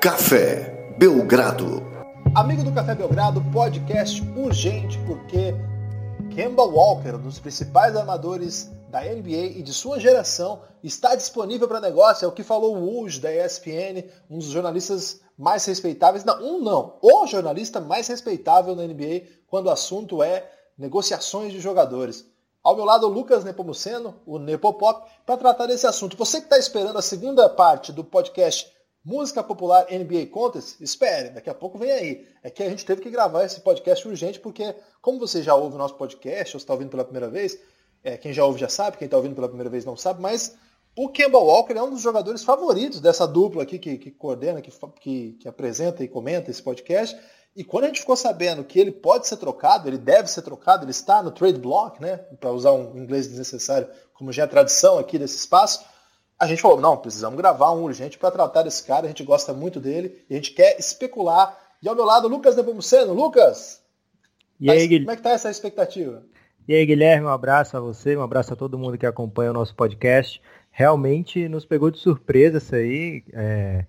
Café Belgrado. Amigo do Café Belgrado, podcast urgente porque Kemba Walker, um dos principais armadores da NBA e de sua geração, está disponível para negócio. É o que falou o Woj da ESPN, um dos jornalistas mais respeitáveis. Não, um não, o jornalista mais respeitável na NBA quando o assunto é negociações de jogadores. Ao meu lado, o Lucas Nepomuceno, o Nepopop, para tratar desse assunto. Você que está esperando a segunda parte do podcast Música Popular NBA Contest, espere, daqui a pouco vem aí. É que a gente teve que gravar esse podcast urgente, porque, como você já ouve o nosso podcast, ou está ouvindo pela primeira vez, é, quem já ouve já sabe, quem está ouvindo pela primeira vez não sabe, mas o Kemba Walker é um dos jogadores favoritos dessa dupla aqui que, que coordena, que, que, que apresenta e comenta esse podcast. E quando a gente ficou sabendo que ele pode ser trocado, ele deve ser trocado, ele está no trade block, né, para usar um inglês desnecessário, como já é tradição aqui desse espaço, a gente falou, não, precisamos gravar um urgente para tratar desse cara, a gente gosta muito dele e a gente quer especular. E ao meu lado, Lucas Nepomuceno. Lucas, e aí, como é que tá essa expectativa? E aí, Guilherme, um abraço a você, um abraço a todo mundo que acompanha o nosso podcast. Realmente nos pegou de surpresa isso aí. É,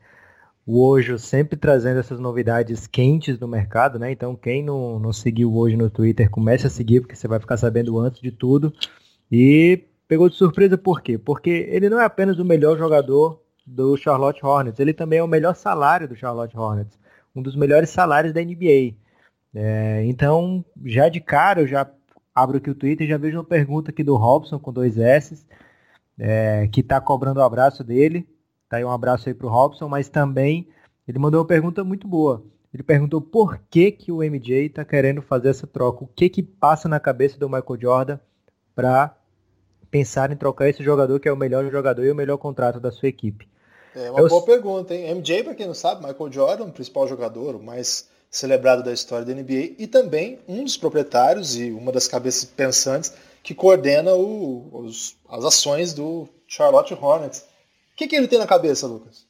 o Ojo sempre trazendo essas novidades quentes do mercado, né? Então, quem não, não seguiu o Ojo no Twitter, comece a seguir, porque você vai ficar sabendo antes de tudo. E Pegou de surpresa por quê? Porque ele não é apenas o melhor jogador do Charlotte Hornets, ele também é o melhor salário do Charlotte Hornets, um dos melhores salários da NBA. É, então, já de cara, eu já abro aqui o Twitter e já vejo uma pergunta aqui do Robson com dois S, é, que está cobrando o abraço dele. Tá aí um abraço aí para o Robson, mas também ele mandou uma pergunta muito boa. Ele perguntou por que, que o MJ está querendo fazer essa troca, o que que passa na cabeça do Michael Jordan para pensar em trocar esse jogador que é o melhor jogador e o melhor contrato da sua equipe? É uma Eu... boa pergunta, hein? MJ, para quem não sabe, Michael Jordan, o principal jogador, o mais celebrado da história da NBA, e também um dos proprietários e uma das cabeças pensantes que coordena o, os, as ações do Charlotte Hornets. O que, que ele tem na cabeça, Lucas?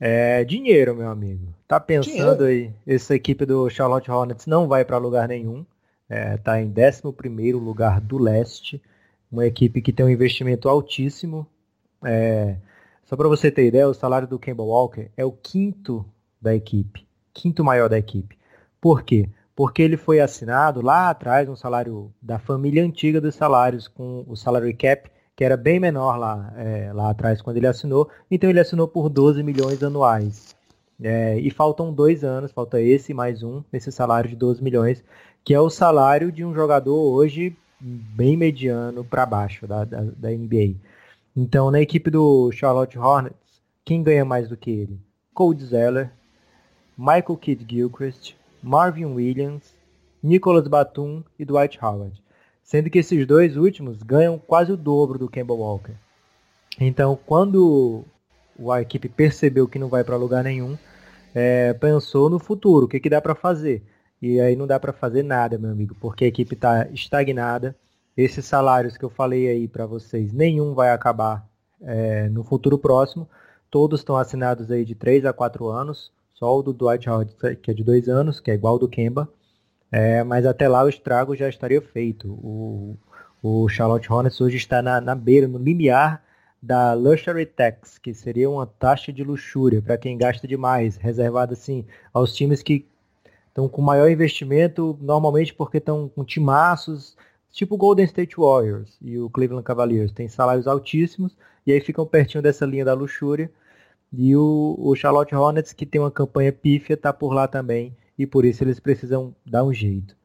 É dinheiro, meu amigo. Tá pensando dinheiro. aí, essa equipe do Charlotte Hornets não vai para lugar nenhum. É, tá em 11 primeiro lugar do leste uma equipe que tem um investimento altíssimo. É, só para você ter ideia, o salário do Kemba Walker é o quinto da equipe, quinto maior da equipe. Por quê? Porque ele foi assinado lá atrás, um salário da família antiga dos salários, com o salary cap, que era bem menor lá, é, lá atrás quando ele assinou. Então ele assinou por 12 milhões anuais. É, e faltam dois anos, falta esse mais um, nesse salário de 12 milhões, que é o salário de um jogador hoje bem mediano para baixo da, da, da, NBA. Então, na equipe do Charlotte Hornets, quem ganha mais do que ele? Cold Zeller, Michael Kidd Gilchrist, Marvin Williams, Nicholas Batum e Dwight Howard. Sendo que esses dois últimos ganham quase o dobro do Kemba Walker. Então, quando a equipe percebeu que não vai para lugar nenhum, é, pensou no futuro, o que, que dá para fazer. E aí não dá para fazer nada, meu amigo, porque a equipe está estagnada. Esses salários que eu falei aí para vocês, nenhum vai acabar é, no futuro próximo. Todos estão assinados aí de 3 a 4 anos. Só o do Dwight Howard, que é de 2 anos, que é igual ao do Kemba. É, mas até lá o estrago já estaria feito. O, o Charlotte Hornets hoje está na, na beira, no limiar da Luxury Tax, que seria uma taxa de luxúria para quem gasta demais, reservada assim aos times que estão com maior investimento, normalmente porque estão com timaços, tipo o Golden State Warriors e o Cleveland Cavaliers, tem salários altíssimos e aí ficam pertinho dessa linha da luxúria. E o, o Charlotte Hornets, que tem uma campanha pífia, está por lá também e por isso eles precisam dar um jeito.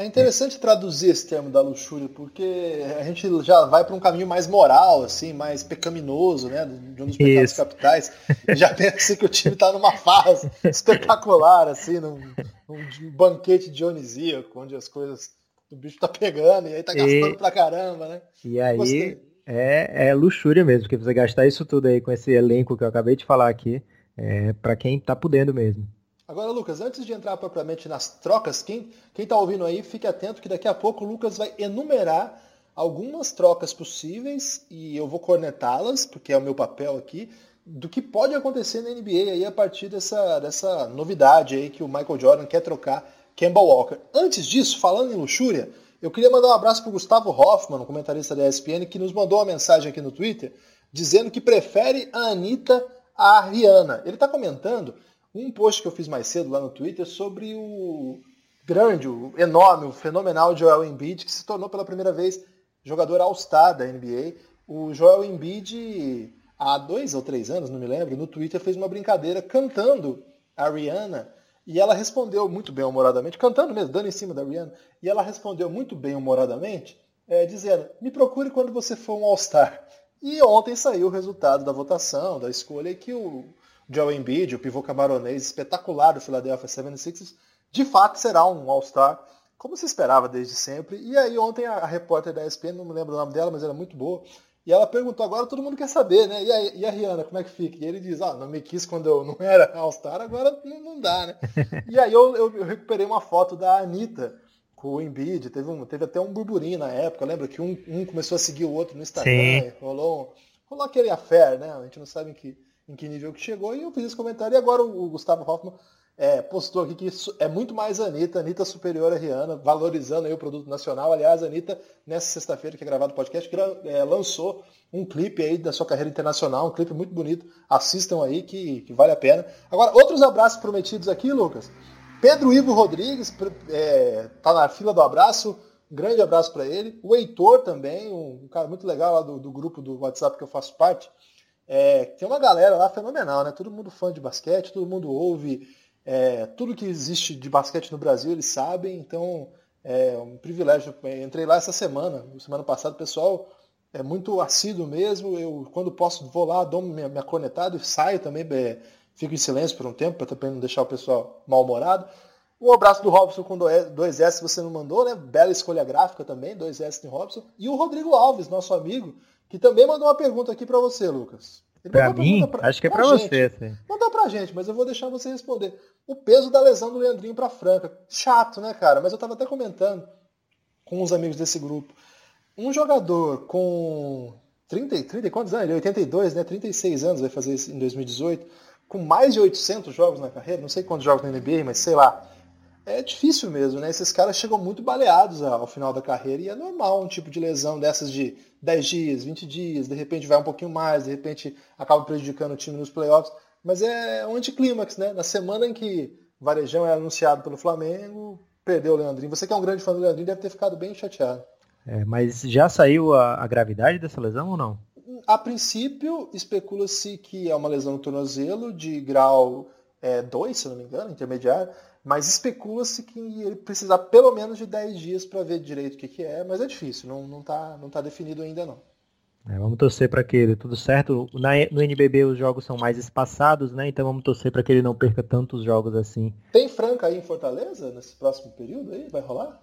É interessante traduzir esse termo da luxúria, porque a gente já vai para um caminho mais moral, assim, mais pecaminoso, né? De um dos pecados Isso. capitais. já pensa assim que o time está numa fase espetacular, assim, num, num, banquete dionisíaco, onde as coisas. O bicho tá pegando e aí tá gastando e... pra caramba, né? E aí é, é luxúria mesmo, porque você gastar isso tudo aí com esse elenco que eu acabei de falar aqui, é para quem tá podendo mesmo. Agora, Lucas, antes de entrar propriamente nas trocas, quem está ouvindo aí, fique atento que daqui a pouco o Lucas vai enumerar algumas trocas possíveis e eu vou cornetá-las, porque é o meu papel aqui, do que pode acontecer na NBA aí a partir dessa, dessa novidade aí que o Michael Jordan quer trocar Kemba Walker. Antes disso, falando em luxúria, eu queria mandar um abraço para Gustavo Hoffman, comentarista da ESPN, que nos mandou uma mensagem aqui no Twitter dizendo que prefere a Anitta à Rihanna. Ele está comentando um post que eu fiz mais cedo lá no Twitter sobre o grande, o enorme, o fenomenal Joel Embiid, que se tornou pela primeira vez jogador All-Star da NBA. O Joel Embiid, há dois ou três anos, não me lembro, no Twitter fez uma brincadeira cantando a Rihanna e ela respondeu muito bem humoradamente, cantando mesmo, dando em cima da Rihanna, e ela respondeu muito bem humoradamente, é, dizendo: me procure quando você for um All-Star. E ontem saiu o resultado da votação, da escolha, que o Joel Embiid, o pivô camaronês espetacular do Philadelphia 76ers, de fato será um All-Star, como se esperava desde sempre. E aí ontem a, a repórter da ESPN, não me lembro o nome dela, mas era muito boa, e ela perguntou, agora todo mundo quer saber, né? E a, e a Rihanna, como é que fica? E ele diz, ah, não me quis quando eu não era All-Star, agora não, não, dá, né? e aí eu, eu, eu, recuperei uma foto da Anitta com o Embiid, teve, um, teve até um burburinho na época, lembra que um, um começou a seguir o outro no Instagram, rolou, rolou aquele affair, né? A gente não sabe em que em que nível que chegou, e eu fiz esse comentário, e agora o, Gustavo Hoffman é, postou aqui que é muito mais a Anitta, Anitta superior a Rihanna, valorizando aí o produto nacional. Aliás, a Anitta, nessa sexta-feira que é gravado o podcast, é, lançou um clipe aí da sua carreira internacional, um clipe muito bonito. Assistam aí que, que vale a pena. Agora, outros abraços prometidos aqui, Lucas. Pedro Ivo Rodrigues é, tá na fila do abraço. Grande abraço para ele. O Heitor também, um, um cara muito legal lá do, do grupo do WhatsApp que eu faço parte. É, tem uma galera lá fenomenal, né? Todo mundo fã de basquete, todo mundo ouve é, tudo que existe de basquete no Brasil, eles sabem, então é um privilégio. Entrei lá essa semana, semana passada, o pessoal é muito assíduo mesmo. Eu, quando posso, vou lá, dou minha, minha cornetada e saio também, é, fico em silêncio por um tempo, para também não deixar o pessoal mal-humorado. Um abraço do Robson com dois S você não mandou, né? Bela escolha gráfica também, dois S de Robson. E o Rodrigo Alves, nosso amigo, que também mandou uma pergunta aqui para você, Lucas. Pra mim? Pra, acho que é pra você. Sim. Mandou pra gente, mas eu vou deixar você responder. O peso da lesão do Leandrinho pra Franca. Chato, né, cara? Mas eu tava até comentando com os amigos desse grupo. Um jogador com 30, 30 quantos anos? Ele é 82, né? 36 anos, vai fazer isso em 2018. Com mais de 800 jogos na carreira, não sei quantos jogos na NBA, mas sei lá é difícil mesmo, né? Esses caras chegam muito baleados ao final da carreira e é normal um tipo de lesão dessas de 10 dias, 20 dias, de repente vai um pouquinho mais, de repente acaba prejudicando o time nos playoffs. Mas é um anticlímax, né? Na semana em que Varejão é anunciado pelo Flamengo, perdeu o Leandrinho. Você que é um grande fã do Leandrinho deve ter ficado bem chateado. É, mas já saiu a, a gravidade dessa lesão ou não? A princípio, especula-se que é uma lesão no tornozelo de grau 2, é, se não me engano, intermediário mas especula-se que ele precisar pelo menos de 10 dias para ver direito o que, que é, mas é difícil, não, não, tá, não tá definido ainda não. É, vamos torcer para que ele tudo certo. Na, no NBB os jogos são mais espaçados, né? Então vamos torcer para que ele não perca tantos jogos assim. Tem Franca aí em Fortaleza nesse próximo período aí? Vai rolar?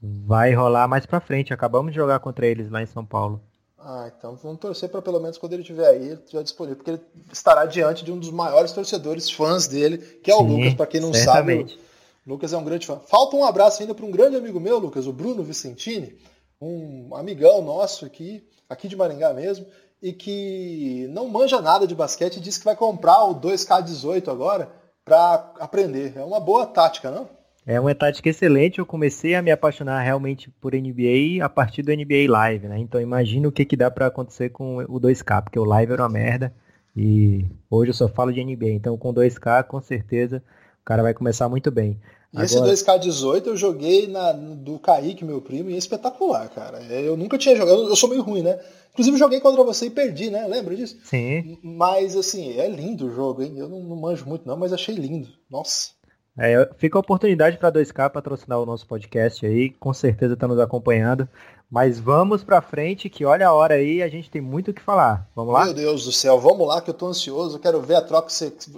Vai rolar mais para frente. Acabamos de jogar contra eles lá em São Paulo. Ah, então vamos torcer para pelo menos quando ele estiver aí, ele estiver disponível, porque ele estará diante de um dos maiores torcedores fãs dele, que é o Sim, Lucas, para quem não certamente. sabe. O Lucas é um grande fã. Falta um abraço ainda para um grande amigo meu, Lucas, o Bruno Vicentini, um amigão nosso aqui, aqui de Maringá mesmo, e que não manja nada de basquete e disse que vai comprar o 2K18 agora para aprender. É uma boa tática, não? É uma tática excelente. Eu comecei a me apaixonar realmente por NBA a partir do NBA Live, né? Então imagina o que, que dá para acontecer com o 2K, porque o Live era uma merda e hoje eu só falo de NBA. Então com 2K, com certeza, o cara vai começar muito bem. E Agora... esse 2K18 eu joguei na, do Kaique, meu primo, e é espetacular, cara. Eu nunca tinha jogado, eu sou meio ruim, né? Inclusive joguei contra você e perdi, né? Lembra disso? Sim. Mas assim, é lindo o jogo, hein? Eu não, não manjo muito não, mas achei lindo. Nossa. É, fica a oportunidade para 2K patrocinar o nosso podcast aí, com certeza está nos acompanhando. Mas vamos para frente, que olha a hora aí, a gente tem muito o que falar. Vamos lá? Meu Deus do céu, vamos lá que eu estou ansioso, quero ver troca,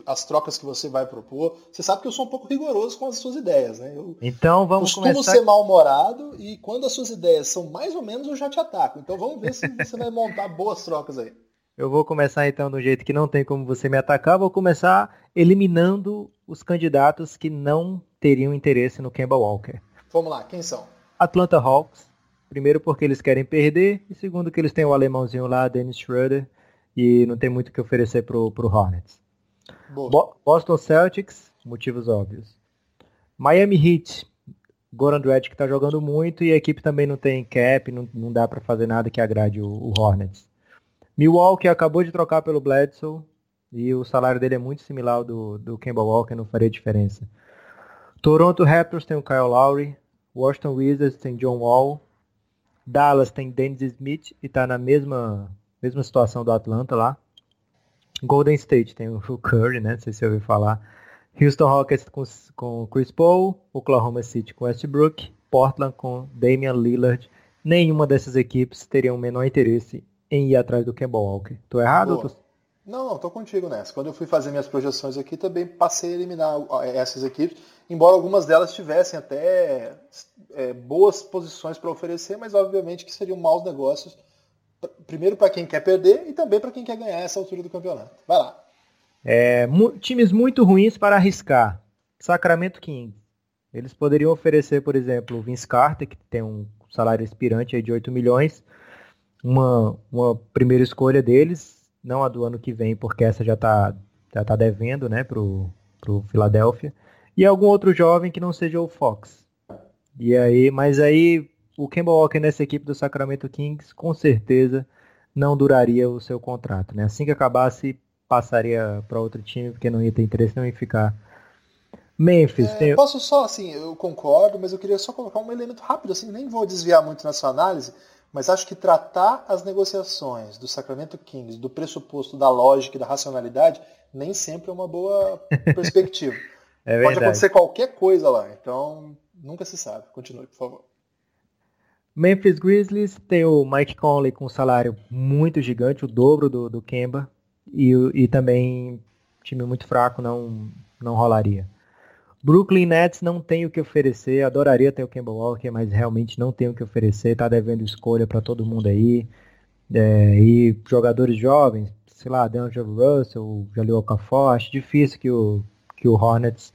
as trocas que você vai propor. Você sabe que eu sou um pouco rigoroso com as suas ideias, né? Eu então vamos costumo começar... ser mal-humorado e quando as suas ideias são mais ou menos eu já te ataco. Então vamos ver se você vai montar boas trocas aí. Eu vou começar então do jeito que não tem como você me atacar, vou começar eliminando os candidatos que não teriam interesse no Kemba Walker. Vamos lá, quem são? Atlanta Hawks, primeiro porque eles querem perder, e segundo que eles têm o alemãozinho lá, Dennis Schroeder, e não tem muito o que oferecer pro, pro Hornets. Bo Boston Celtics, motivos óbvios. Miami Heat, Goran Dragic está jogando muito e a equipe também não tem cap, não, não dá para fazer nada que agrade o, o Hornets. Milwaukee acabou de trocar pelo Bledsoe e o salário dele é muito similar ao do, do Kemba Walker, não faria diferença. Toronto Raptors tem o Kyle Lowry, Washington Wizards tem John Wall, Dallas tem Dennis Smith e está na mesma, mesma situação do Atlanta lá. Golden State tem o Curry, né? Não sei se você ouviu falar. Houston Rockets com, com Chris Paul, Oklahoma City com Westbrook, Portland com Damian Lillard. Nenhuma dessas equipes teria o menor interesse em ir atrás do Kemba Walker. Tô errado? Tô... Não, não, tô contigo nessa. Quando eu fui fazer minhas projeções aqui, também passei a eliminar essas equipes, embora algumas delas tivessem até é, boas posições para oferecer, mas obviamente que seriam maus negócios, primeiro para quem quer perder e também para quem quer ganhar essa altura do campeonato. Vai lá. É, times muito ruins para arriscar. Sacramento Kings. Eles poderiam oferecer, por exemplo, o Vince Carter, que tem um salário inspirante de 8 milhões, uma, uma primeira escolha deles, não a do ano que vem, porque essa já está já tá devendo né, para o Philadelphia, e algum outro jovem que não seja o Fox. E aí, mas aí o Kemba Walker nessa equipe do Sacramento Kings com certeza não duraria o seu contrato. Né? Assim que acabasse, passaria para outro time, porque não ia ter interesse não em ficar. Memphis. É, tem... Posso só, assim, eu concordo, mas eu queria só colocar um elemento rápido, assim, nem vou desviar muito na sua análise, mas acho que tratar as negociações do Sacramento Kings do pressuposto da lógica e da racionalidade nem sempre é uma boa perspectiva. é Pode acontecer qualquer coisa lá, então nunca se sabe. Continue, por favor. Memphis Grizzlies tem o Mike Conley com um salário muito gigante, o dobro do, do Kemba, e, e também time muito fraco não, não rolaria. Brooklyn Nets não tem o que oferecer, adoraria ter o Kemba Walker, mas realmente não tem o que oferecer, tá devendo escolha para todo mundo aí. É, e jogadores jovens, sei lá, D'Angelo Russell, Jaleel Okafor, acho difícil que o, que o Hornets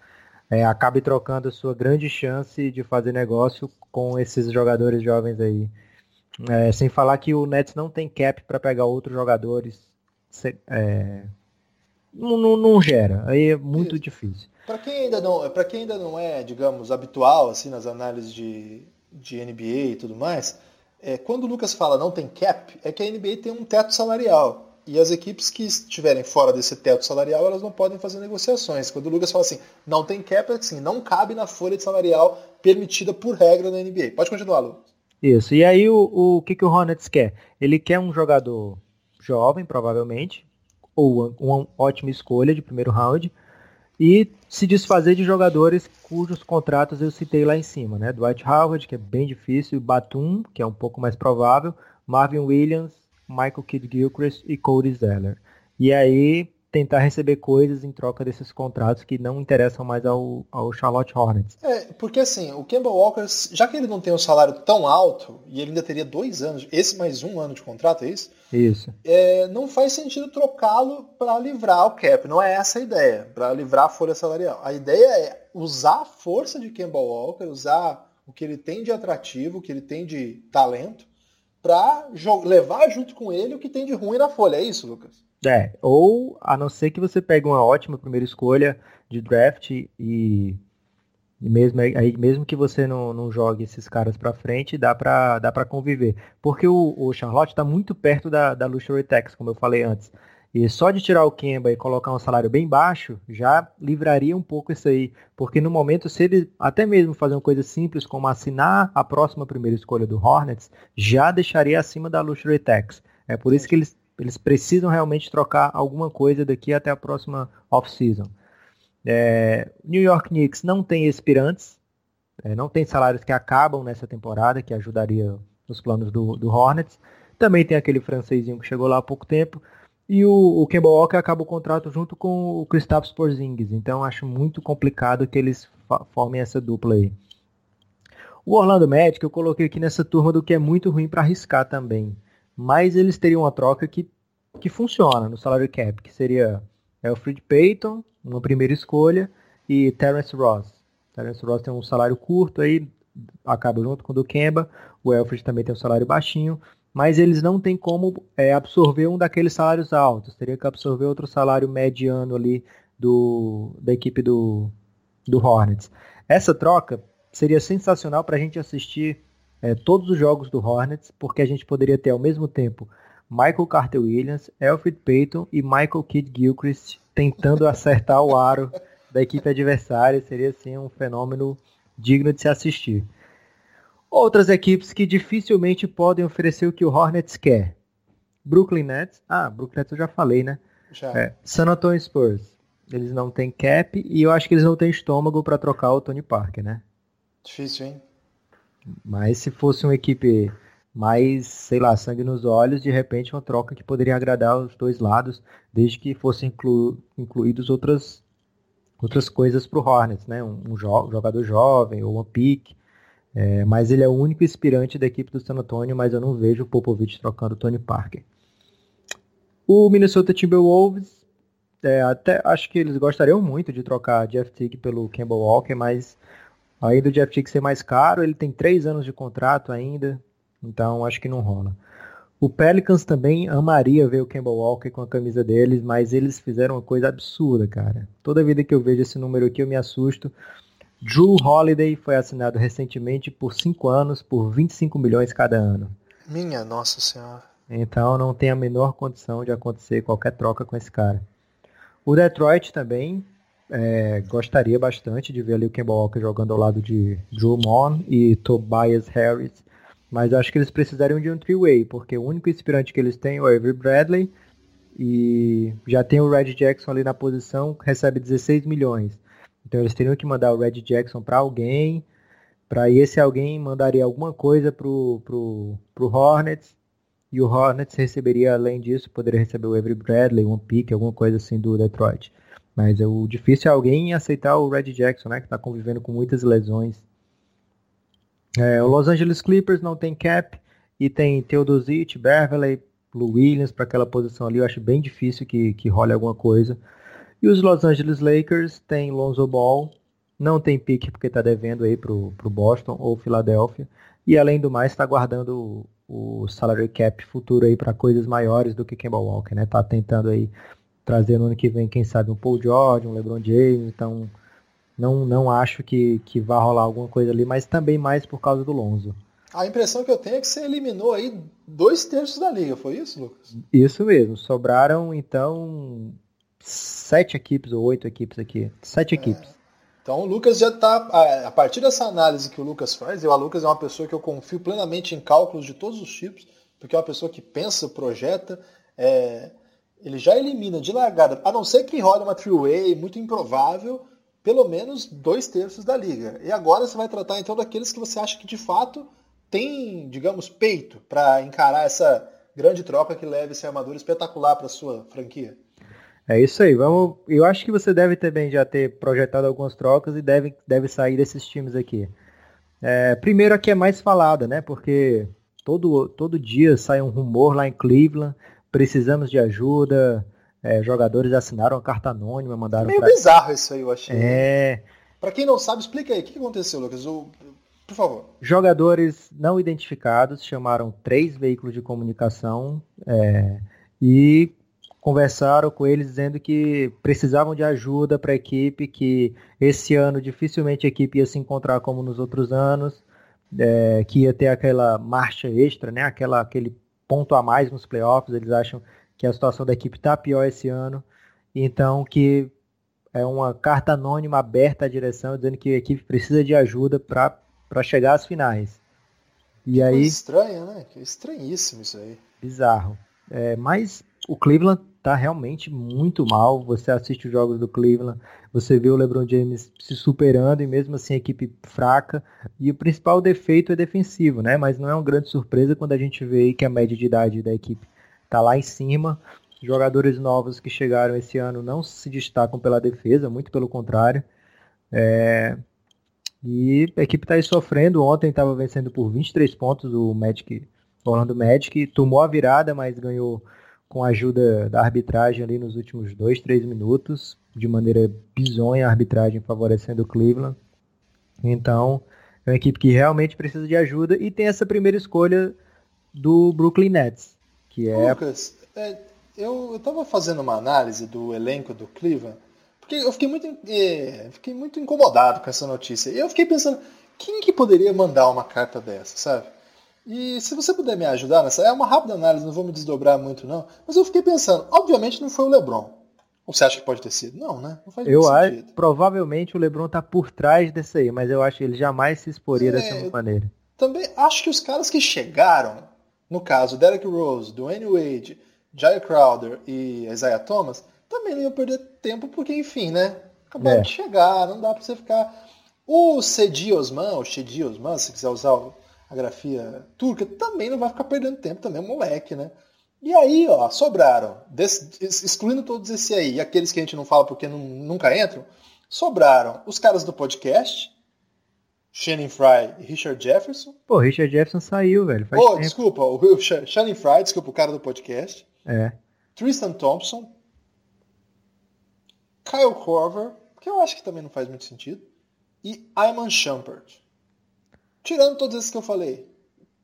é, acabe trocando sua grande chance de fazer negócio com esses jogadores jovens aí. É, sem falar que o Nets não tem cap para pegar outros jogadores. É, não, não, não, gera, aí é muito Isso. difícil. Para quem ainda não, para quem ainda não é, digamos, habitual assim nas análises de, de NBA e tudo mais, é, quando o Lucas fala não tem cap, é que a NBA tem um teto salarial. E as equipes que estiverem fora desse teto salarial, elas não podem fazer negociações. Quando o Lucas fala assim, não tem cap, é assim, não cabe na folha de salarial permitida por regra na NBA. Pode continuar, Lucas. Isso. E aí o, o que, que o Hornets quer? Ele quer um jogador jovem, provavelmente, ou uma ótima escolha de primeiro round, e se desfazer de jogadores cujos contratos eu citei lá em cima, né? Dwight Howard, que é bem difícil, Batum, que é um pouco mais provável, Marvin Williams, Michael Kidd Gilchrist e Cody Zeller. E aí tentar receber coisas em troca desses contratos que não interessam mais ao, ao Charlotte Hornets. É, porque assim, o Kemba Walker, já que ele não tem um salário tão alto, e ele ainda teria dois anos, esse mais um ano de contrato, é isso? Isso. É, não faz sentido trocá-lo para livrar o cap, não é essa a ideia, para livrar a folha salarial. A ideia é usar a força de Kemba Walker, usar o que ele tem de atrativo, o que ele tem de talento, para levar junto com ele o que tem de ruim na folha. É isso, Lucas? É, ou a não ser que você pegue uma ótima primeira escolha de draft e, e mesmo aí mesmo que você não, não jogue esses caras para frente, dá para dá para conviver. Porque o, o Charlotte está muito perto da, da Luxury Tax, como eu falei antes. E só de tirar o Kemba e colocar um salário bem baixo, já livraria um pouco isso aí. Porque no momento, se ele até mesmo fazer uma coisa simples como assinar a próxima primeira escolha do Hornets, já deixaria acima da Luxury Tax. É por isso que eles, eles precisam realmente trocar alguma coisa daqui até a próxima off-season. É, New York Knicks não tem expirantes, é, não tem salários que acabam nessa temporada, que ajudaria nos planos do, do Hornets. Também tem aquele francesinho que chegou lá há pouco tempo. E o, o Kemba Walker acaba o contrato junto com o Kristaps Porzingis. Então acho muito complicado que eles formem essa dupla aí. O Orlando Magic eu coloquei aqui nessa turma do que é muito ruim para arriscar também. Mas eles teriam uma troca que, que funciona no salário cap, que seria Alfred Payton, uma primeira escolha, e Terence Ross. Terence Ross tem um salário curto aí, acaba junto com o do Kemba. O Alfred também tem um salário baixinho mas eles não têm como é, absorver um daqueles salários altos. Teria que absorver outro salário mediano ali do, da equipe do, do Hornets. Essa troca seria sensacional para a gente assistir é, todos os jogos do Hornets, porque a gente poderia ter ao mesmo tempo Michael Carter Williams, Alfred Payton e Michael Kidd Gilchrist tentando acertar o aro da equipe adversária. Seria assim um fenômeno digno de se assistir. Outras equipes que dificilmente podem oferecer o que o Hornets quer. Brooklyn Nets. Ah, Brooklyn Nets eu já falei, né? Já. É, San Antonio Spurs. Eles não têm cap e eu acho que eles não têm estômago para trocar o Tony Parker, né? Difícil, hein? Mas se fosse uma equipe mais, sei lá, sangue nos olhos, de repente uma troca que poderia agradar os dois lados, desde que fossem inclu incluídos outras outras coisas para o Hornets, né? Um, um jo jogador jovem ou uma pick. É, mas ele é o único inspirante da equipe do San Antonio, mas eu não vejo o Popovich trocando o Tony Parker. O Minnesota Timberwolves, é, até acho que eles gostariam muito de trocar Jeff Teague pelo Campbell Walker, mas além do Jeff Teague ser mais caro, ele tem três anos de contrato ainda, então acho que não rola. O Pelicans também amaria ver o Campbell Walker com a camisa deles, mas eles fizeram uma coisa absurda, cara. Toda vida que eu vejo esse número aqui eu me assusto. Drew Holiday foi assinado recentemente por 5 anos, por 25 milhões cada ano. Minha nossa senhora. Então não tem a menor condição de acontecer qualquer troca com esse cara. O Detroit também é, gostaria bastante de ver ali o Kemba Walker jogando ao lado de Drew Mon e Tobias Harris, mas acho que eles precisariam de um three-way, porque o único inspirante que eles têm é o Avery Bradley e já tem o Red Jackson ali na posição, recebe 16 milhões. Então eles teriam que mandar o Red Jackson para alguém, para esse alguém mandaria alguma coisa pro, pro, pro Hornets e o Hornets receberia, além disso, poderia receber o Avery Bradley, um pick, alguma coisa assim do Detroit. Mas é o difícil é alguém aceitar o Red Jackson, né, que está convivendo com muitas lesões. É, o Los Angeles Clippers não tem cap e tem Teodosic, Beverley, Blue Williams para aquela posição ali. Eu acho bem difícil que, que role alguma coisa. E os Los Angeles Lakers tem Lonzo Ball, não tem pique porque está devendo aí pro, pro Boston ou Filadélfia. E além do mais, está guardando o, o salary cap futuro aí para coisas maiores do que Kemba Walker, né? Tá tentando aí trazer no ano que vem, quem sabe, um Paul George, um LeBron James, então não, não acho que, que vá rolar alguma coisa ali, mas também mais por causa do Lonzo. A impressão que eu tenho é que você eliminou aí dois terços da liga, foi isso, Lucas? Isso mesmo. Sobraram, então, sete equipes ou oito equipes aqui. Sete é. equipes. Então o Lucas já está, a partir dessa análise que o Lucas faz, eu, a Lucas é uma pessoa que eu confio plenamente em cálculos de todos os tipos, porque é uma pessoa que pensa, projeta, é, ele já elimina de largada, a não ser que role uma three-way muito improvável, pelo menos dois terços da liga. E agora você vai tratar então daqueles que você acha que de fato tem, digamos, peito para encarar essa grande troca que leva esse armador espetacular para sua franquia. É isso aí, vamos. Eu acho que você deve também já ter projetado algumas trocas e deve, deve sair desses times aqui. É, primeiro aqui é mais falada, né? Porque todo, todo dia sai um rumor lá em Cleveland, precisamos de ajuda, é, jogadores assinaram a carta anônima, mandaram. Meio pra... bizarro isso aí, eu achei. É. Para quem não sabe, explica aí, o que aconteceu, Lucas? O... Por favor. Jogadores não identificados chamaram três veículos de comunicação é, e conversaram com eles dizendo que precisavam de ajuda para a equipe, que esse ano dificilmente a equipe ia se encontrar como nos outros anos, é, que ia ter aquela marcha extra, né? Aquela, aquele ponto a mais nos playoffs. Eles acham que a situação da equipe está pior esse ano, então que é uma carta anônima aberta à direção dizendo que a equipe precisa de ajuda para chegar às finais. E que aí estranho, né? Que estranhíssimo isso aí. Bizarro. É, mas o Cleveland tá realmente muito mal. Você assiste os jogos do Cleveland, você vê o LeBron James se superando e mesmo assim a equipe fraca. E o principal defeito é defensivo, né? Mas não é uma grande surpresa quando a gente vê que a média de idade da equipe tá lá em cima. Jogadores novos que chegaram esse ano não se destacam pela defesa, muito pelo contrário. É... E a equipe está aí sofrendo. Ontem estava vencendo por 23 pontos o Magic, Orlando Magic, tomou a virada, mas ganhou com a ajuda da arbitragem ali nos últimos dois, três minutos, de maneira bizonha a arbitragem favorecendo o Cleveland. Então, é uma equipe que realmente precisa de ajuda e tem essa primeira escolha do Brooklyn Nets, que é... Lucas, é, eu estava fazendo uma análise do elenco do Cleveland, porque eu fiquei muito, é, fiquei muito incomodado com essa notícia. Eu fiquei pensando, quem que poderia mandar uma carta dessa, sabe? E se você puder me ajudar nessa, é uma rápida análise, não vou me desdobrar muito não, mas eu fiquei pensando, obviamente não foi o LeBron. Ou você acha que pode ter sido? Não, né? Não faz eu acho, provavelmente o LeBron tá por trás desse aí, mas eu acho que ele jamais se exporia é, dessa maneira. Também acho que os caras que chegaram, no caso Derek Rose, Dwayne Wade, Jay Crowder e Isaiah Thomas, também não iam perder tempo porque, enfim, né? Acabaram é. de chegar, não dá para você ficar. O Cedi Osman, o Cedi Osman, se quiser usar a grafia turca, também não vai ficar perdendo tempo, também é moleque, né? E aí, ó, sobraram, excluindo todos esses aí, e aqueles que a gente não fala porque não, nunca entram, sobraram os caras do podcast, Shannon Fry e Richard Jefferson. Pô, Richard Jefferson saiu, velho. Faz Pô, tempo. desculpa, o Shannon Fry, desculpa, o cara do podcast. É. Tristan Thompson. Kyle Corver, que eu acho que também não faz muito sentido. E Iman Shumpert. Tirando todos esses que eu falei.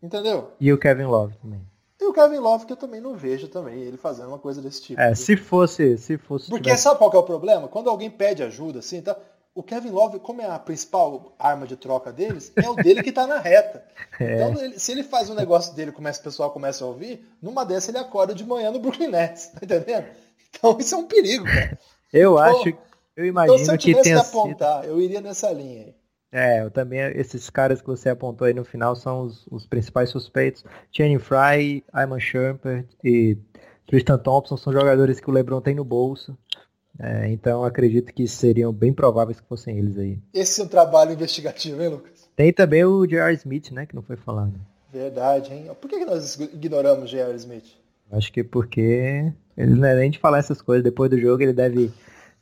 Entendeu? E o Kevin Love também. E o Kevin Love, que eu também não vejo também ele fazendo uma coisa desse tipo. É, viu? se fosse, se fosse. Porque tivesse... sabe qual é o problema? Quando alguém pede ajuda, assim, tá? O Kevin Love, como é a principal arma de troca deles, é o dele que tá na reta. É. Então, ele, se ele faz um negócio dele começa, o pessoal começa a ouvir, numa dessa ele acorda de manhã no Brooklyn Nets, tá entendendo? Então isso é um perigo, cara. Eu então, acho, eu imagino então, se eu que tenha que apontar, sido... eu iria nessa linha aí. É, eu também, esses caras que você apontou aí no final são os, os principais suspeitos. Channing Fry, Iman Shumpert e Tristan Thompson são jogadores que o LeBron tem no bolso. É, então acredito que seriam bem prováveis que fossem eles aí. Esse é um trabalho investigativo, hein, Lucas? Tem também o J.R. Smith, né, que não foi falado. Verdade, hein? Por que, nós ignoramos o J.R. Smith? Acho que porque ele não é nem de falar essas coisas. Depois do jogo ele deve,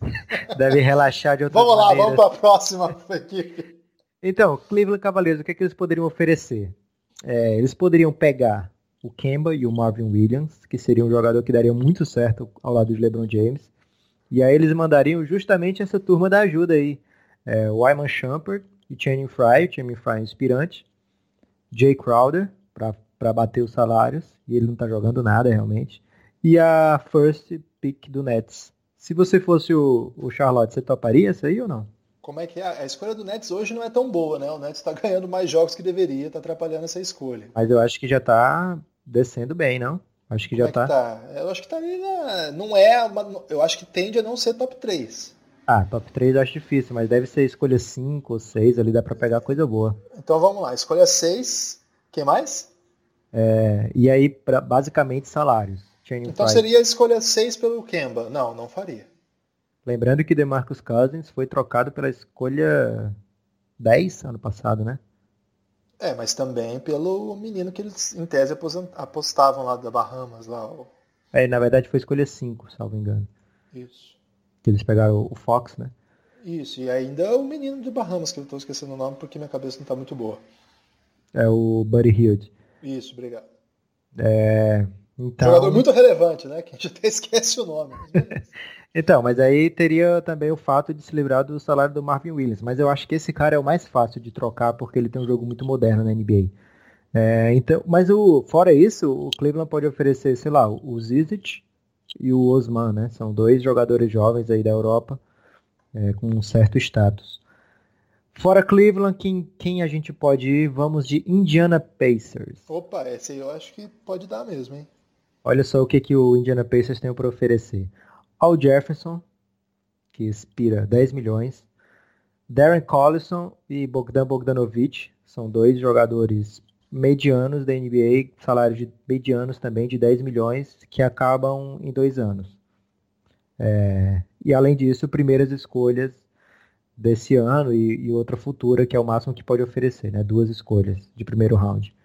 deve relaxar de outra Vamos lá, vamos para a próxima equipe. Então, Cleveland Cavaliers, o que, é que eles poderiam oferecer? É, eles poderiam pegar o Kemba e o Marvin Williams, que seria um jogador que daria muito certo ao lado de LeBron James. E aí eles mandariam justamente essa turma da ajuda aí. É, o Iman Shumpert e Channing Fry, o Channing Fry é inspirante. Jay Crowder, para bater os salários. E ele não tá jogando nada realmente. E a first pick do Nets. Se você fosse o, o Charlotte, você toparia isso aí ou não? Como é que é? A escolha do Nets hoje não é tão boa, né? O Nets está ganhando mais jogos que deveria, está atrapalhando essa escolha. Mas eu acho que já está descendo bem, não? Acho que como já está. Tá? Eu acho que está ali na... Não é. Uma... Eu acho que tende a não ser top 3. Ah, top 3 eu acho difícil, mas deve ser escolha 5 ou 6 ali, dá para pegar coisa boa. Então vamos lá, escolha 6. Quem mais? É, e aí, pra, basicamente, salários. Channing então Price. seria a escolha 6 pelo Kemba. Não, não faria. Lembrando que DeMarcus Cousins foi trocado pela escolha 10 ano passado, né? É, mas também pelo menino que eles, em tese, apostavam lá da Bahamas. Lá, o... É, na verdade foi escolha 5, salvo engano. Isso. Que eles pegaram o Fox, né? Isso, e ainda o menino de Bahamas, que eu estou esquecendo o nome porque minha cabeça não está muito boa. É o Buddy Hield. Isso, obrigado. É, então... Jogador muito relevante, né? Que a gente até esquece o nome. então, mas aí teria também o fato de se livrar do salário do Marvin Williams. Mas eu acho que esse cara é o mais fácil de trocar porque ele tem um jogo muito moderno na NBA. É, então, mas o, fora isso, o Cleveland pode oferecer, sei lá, o Zizic e o Osman, né? São dois jogadores jovens aí da Europa é, com um certo status. Fora Cleveland, quem, quem a gente pode ir? Vamos de Indiana Pacers. Opa, esse aí eu acho que pode dar mesmo, hein? Olha só o que, que o Indiana Pacers tem para oferecer. Al Jefferson, que expira 10 milhões. Darren Collison e Bogdan Bogdanovic, são dois jogadores medianos da NBA, salários de medianos também de 10 milhões, que acabam em dois anos. É, e além disso, primeiras escolhas desse ano e, e, outra futura, que é o máximo que pode oferecer, né? duas escolhas de primeiro round.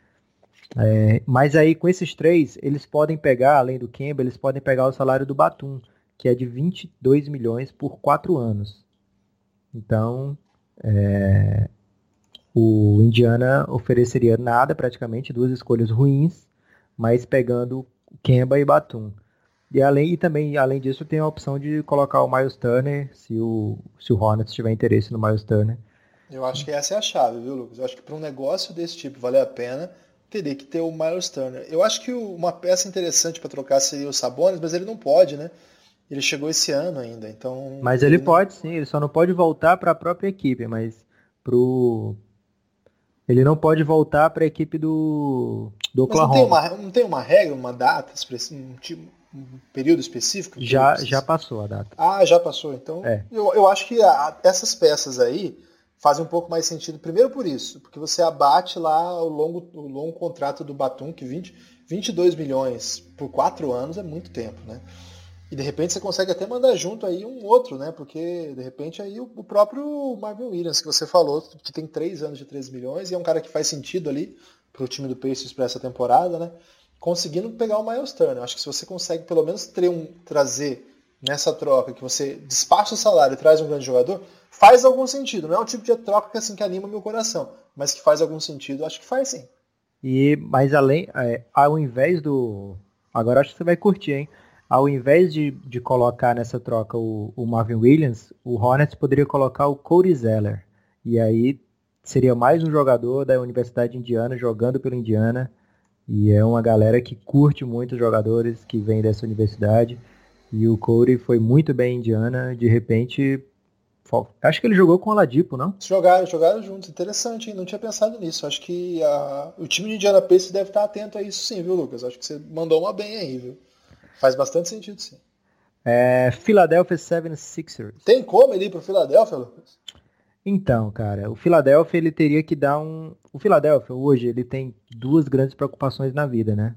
É, mas aí com esses três, eles podem pegar, além do Kemba, eles podem pegar o salário do Batum, que é de 22 milhões por quatro anos. Então, é, o Indiana ofereceria nada praticamente, duas escolhas ruins, mas pegando Kemba e Batum. E, além, e também, além disso, tem a opção de colocar o Miles Turner, se o, se o Hornets tiver interesse no Miles Turner. Eu acho que essa é a chave, viu, Lucas? Eu acho que para um negócio desse tipo valer a pena, teria que ter o Miles Turner. Eu acho que uma peça interessante para trocar seria o Sabonis, mas ele não pode, né? Ele chegou esse ano ainda, então. Mas ele, ele pode sim, ele só não pode voltar para a própria equipe, mas pro Ele não pode voltar para a equipe do, do Oklahoma. Mas não tem, uma, não tem uma regra, uma data, um, tipo, um período específico? Já, já passou a data. Ah, já passou. Então, é. eu, eu acho que a, essas peças aí fazem um pouco mais sentido. Primeiro por isso, porque você abate lá o longo, o longo contrato do Batum, que 20, 22 milhões por quatro anos é muito tempo, né? E de repente você consegue até mandar junto aí um outro, né? Porque de repente aí o, próprio Marvin Williams, que você falou, que tem três anos de 13 milhões, e é um cara que faz sentido ali para o time do Pacers para essa temporada, né? Conseguindo pegar o Miles Turner. Acho que se você consegue pelo menos um, trazer nessa troca, que você despacha o salário e traz um grande jogador, faz algum sentido. Não é um tipo de troca que assim que anima meu coração, mas que faz algum sentido, acho que faz sim. E mas além, é, ao invés do, agora acho que você vai curtir, hein? Ao invés de, de colocar nessa troca o, o, Marvin Williams, o Hornets poderia colocar o Cody Zeller. E aí seria mais um jogador da Universidade Indiana jogando pelo Indiana. E é uma galera que curte muito os jogadores que vêm dessa universidade. E o Cody foi muito bem em Indiana. De repente, acho que ele jogou com o Aladipo, não? Jogaram, jogaram juntos. Interessante, hein? Não tinha pensado nisso. Acho que a, o time de Indiana Pacers deve estar atento a isso sim, viu, Lucas? Acho que você mandou uma bem aí, viu? Faz bastante sentido, sim. É, Philadelphia 76ers. Tem como ele ir pro Philadelphia, Lucas? Então, cara, o Philadelphia ele teria que dar um. O Philadelphia hoje ele tem duas grandes preocupações na vida, né?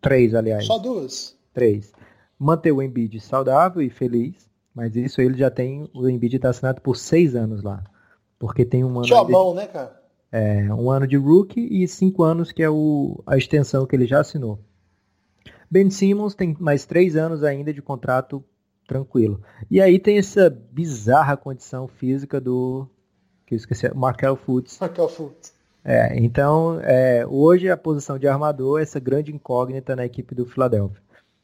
Três, aliás. Só duas. Três. Manter o Embiid saudável e feliz, mas isso ele já tem. O Embiid está assinado por seis anos lá, porque tem um ano. Tinha de, né, cara? É, um ano de rookie e cinco anos que é o, a extensão que ele já assinou. Ben Simmons tem mais três anos ainda de contrato tranquilo. E aí tem essa bizarra condição física do. que eu esqueci, Markel Fultz. Markel Fultz. É, então, é, hoje a posição de armador é essa grande incógnita na equipe do Philadelphia.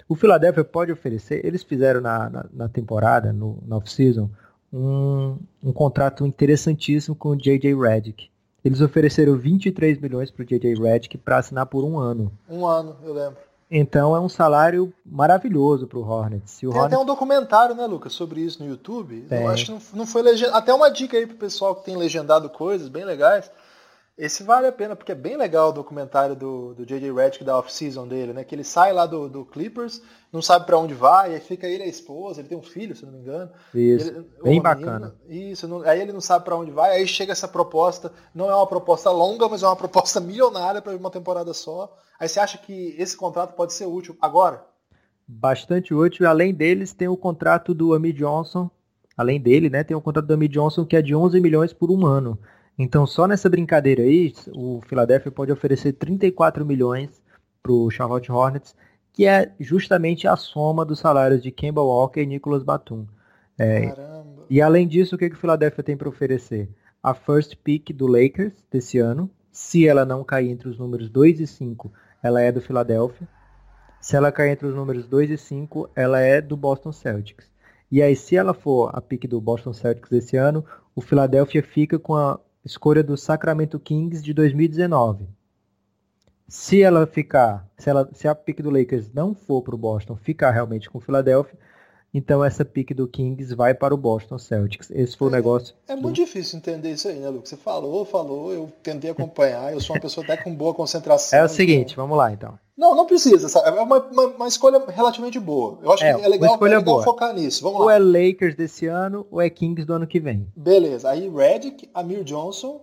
O Philadelphia pode oferecer, eles fizeram na, na, na temporada, no, no off-season, um, um contrato interessantíssimo com o J.J. Redick. Eles ofereceram 23 milhões para o J.J. Redick para assinar por um ano. Um ano, eu lembro. Então é um salário maravilhoso para o Hornets. Tem Hornets... até um documentário, né, Lucas, sobre isso no YouTube. Eu acho que não, não foi legendado. Até uma dica aí pro pessoal que tem legendado coisas bem legais. Esse vale a pena, porque é bem legal o documentário do, do J.J. Redick da off-season dele, né? Que ele sai lá do, do Clippers, não sabe para onde vai, aí fica ele e a esposa, ele tem um filho, se não me engano. Isso, ele, bem bacana. isso, não, aí ele não sabe para onde vai, aí chega essa proposta, não é uma proposta longa, mas é uma proposta milionária para uma temporada só. Aí você acha que esse contrato pode ser útil agora? Bastante útil, além deles tem o contrato do Ami Johnson, além dele, né, tem o contrato do Ami Johnson que é de 11 milhões por um ano. Então, só nessa brincadeira aí, o Philadelphia pode oferecer 34 milhões para o Charlotte Hornets, que é justamente a soma dos salários de Kemba Walker e Nicolas Batum. É, e além disso, o que, que o Philadelphia tem para oferecer? A first pick do Lakers desse ano. Se ela não cair entre os números 2 e 5, ela é do Philadelphia. Se ela cair entre os números 2 e 5, ela é do Boston Celtics. E aí, se ela for a pick do Boston Celtics desse ano, o Philadelphia fica com a escolha do Sacramento Kings de 2019. Se ela ficar, se, ela, se a pick do Lakers não for para o Boston, ficar realmente com o Philadelphia, então essa pick do Kings vai para o Boston Celtics. Esse foi é, o negócio. É, muito difícil entender isso aí, né, Lucas? Você falou, falou, eu tentei acompanhar, eu sou uma pessoa até com boa concentração. É o seguinte, então... vamos lá então. Não, não precisa, sabe? É uma, uma, uma, escolha relativamente boa. Eu acho é, que é legal, é legal focar nisso. Vamos ou lá. é Lakers desse ano, ou é Kings do ano que vem. Beleza, aí Redick, Amir Johnson,